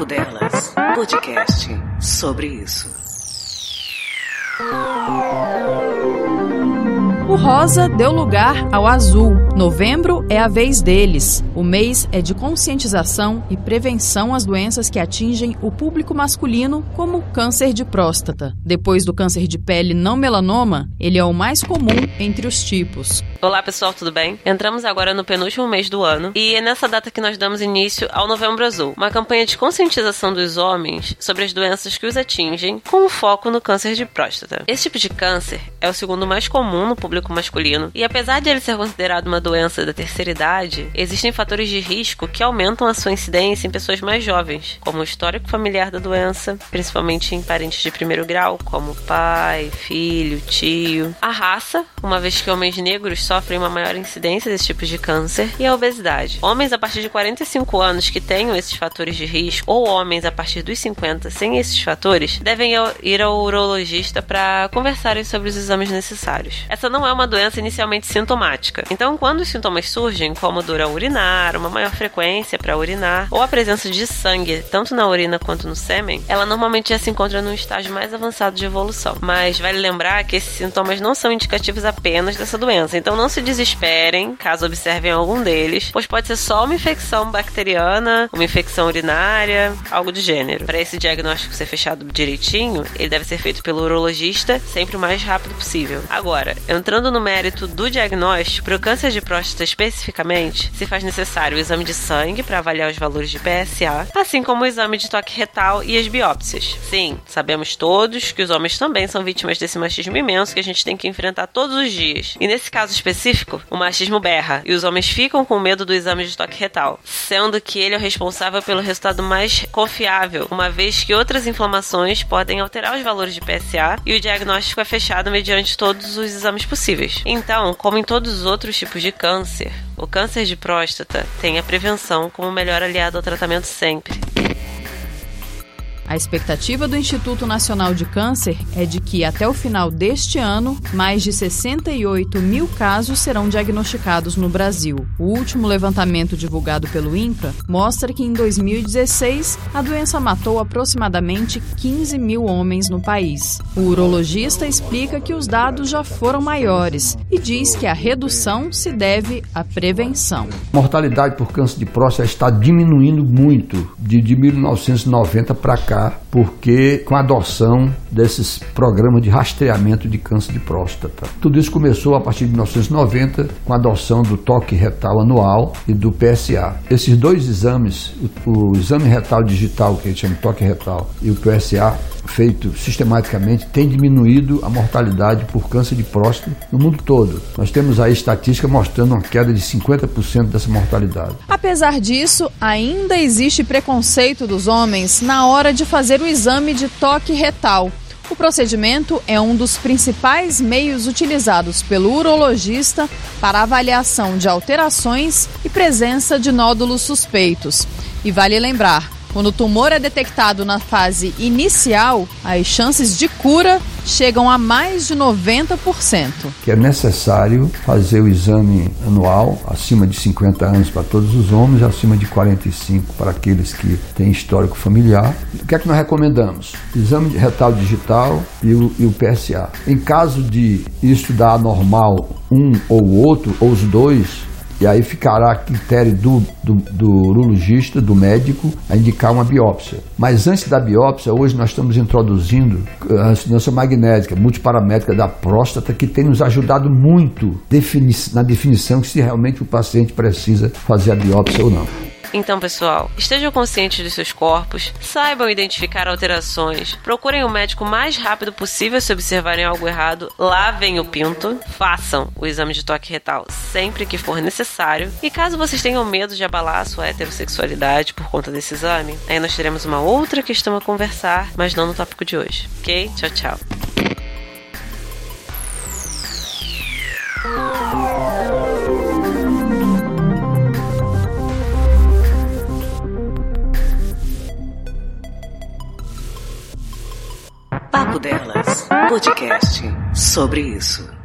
Papo Delas, podcast sobre isso. O rosa deu lugar ao azul. Novembro é a vez deles. O mês é de conscientização e prevenção às doenças que atingem o público masculino, como o câncer de próstata. Depois do câncer de pele não melanoma, ele é o mais comum entre os tipos. Olá pessoal, tudo bem? Entramos agora no penúltimo mês do ano e é nessa data que nós damos início ao Novembro Azul, uma campanha de conscientização dos homens sobre as doenças que os atingem, com foco no câncer de próstata. Esse tipo de câncer é o segundo mais comum no público público masculino. E apesar de ele ser considerado uma doença da terceira idade, existem fatores de risco que aumentam a sua incidência em pessoas mais jovens, como o histórico familiar da doença, principalmente em parentes de primeiro grau, como pai, filho, tio. A raça, uma vez que homens negros sofrem uma maior incidência desse tipo de câncer, e a obesidade. Homens a partir de 45 anos que tenham esses fatores de risco, ou homens a partir dos 50 sem esses fatores, devem ir ao urologista para conversarem sobre os exames necessários. Essa não é é uma doença inicialmente sintomática. Então, quando os sintomas surgem, como dor ao urinar, uma maior frequência para urinar, ou a presença de sangue, tanto na urina quanto no sêmen, ela normalmente já se encontra num estágio mais avançado de evolução. Mas vale lembrar que esses sintomas não são indicativos apenas dessa doença, então não se desesperem caso observem algum deles, pois pode ser só uma infecção bacteriana, uma infecção urinária, algo do gênero. Para esse diagnóstico ser fechado direitinho, ele deve ser feito pelo urologista sempre o mais rápido possível. Agora, entrando Entrando no mérito do diagnóstico, para o câncer de próstata especificamente, se faz necessário o exame de sangue para avaliar os valores de PSA, assim como o exame de toque retal e as biópsias. Sim, sabemos todos que os homens também são vítimas desse machismo imenso que a gente tem que enfrentar todos os dias. E nesse caso específico, o machismo berra e os homens ficam com medo do exame de toque retal, sendo que ele é o responsável pelo resultado mais confiável, uma vez que outras inflamações podem alterar os valores de PSA e o diagnóstico é fechado mediante todos os exames possíveis possíveis. Então, como em todos os outros tipos de câncer, o câncer de próstata tem a prevenção como melhor aliado ao tratamento sempre. A expectativa do Instituto Nacional de Câncer é de que, até o final deste ano, mais de 68 mil casos serão diagnosticados no Brasil. O último levantamento divulgado pelo INCA mostra que, em 2016, a doença matou aproximadamente 15 mil homens no país. O urologista explica que os dados já foram maiores e diz que a redução se deve à prevenção. A mortalidade por câncer de próstata está diminuindo muito de, de 1990 para cá porque com a adoção desses programas de rastreamento de câncer de próstata. Tudo isso começou a partir de 1990 com a adoção do toque retal anual e do PSA. Esses dois exames, o, o exame retal digital, que a gente chama de toque retal, e o PSA, feito sistematicamente tem diminuído a mortalidade por câncer de próstata no mundo todo. Nós temos aí estatística mostrando uma queda de 50% dessa mortalidade. Apesar disso, ainda existe preconceito dos homens na hora de fazer o exame de toque retal. O procedimento é um dos principais meios utilizados pelo urologista para avaliação de alterações e presença de nódulos suspeitos. E vale lembrar, quando o tumor é detectado na fase inicial, as chances de cura chegam a mais de 90%. Que é necessário fazer o exame anual acima de 50 anos para todos os homens, acima de 45 para aqueles que têm histórico familiar. O que é que nós recomendamos? Exame de retal digital e o, e o PSA. Em caso de isso dar anormal um ou outro, ou os dois, e aí ficará a critério do, do, do urologista, do médico, a indicar uma biópsia. Mas antes da biópsia, hoje nós estamos introduzindo a ressonância magnética, multiparamétrica da próstata, que tem nos ajudado muito na definição se realmente o paciente precisa fazer a biópsia ou não. Então, pessoal, estejam conscientes dos seus corpos, saibam identificar alterações, procurem o médico o mais rápido possível se observarem algo errado, lavem o pinto, façam o exame de toque retal sempre que for necessário. E caso vocês tenham medo de abalar a sua heterossexualidade por conta desse exame, aí nós teremos uma outra questão a conversar, mas não no tópico de hoje. Ok? Tchau, tchau. Papo Delas, podcast sobre isso.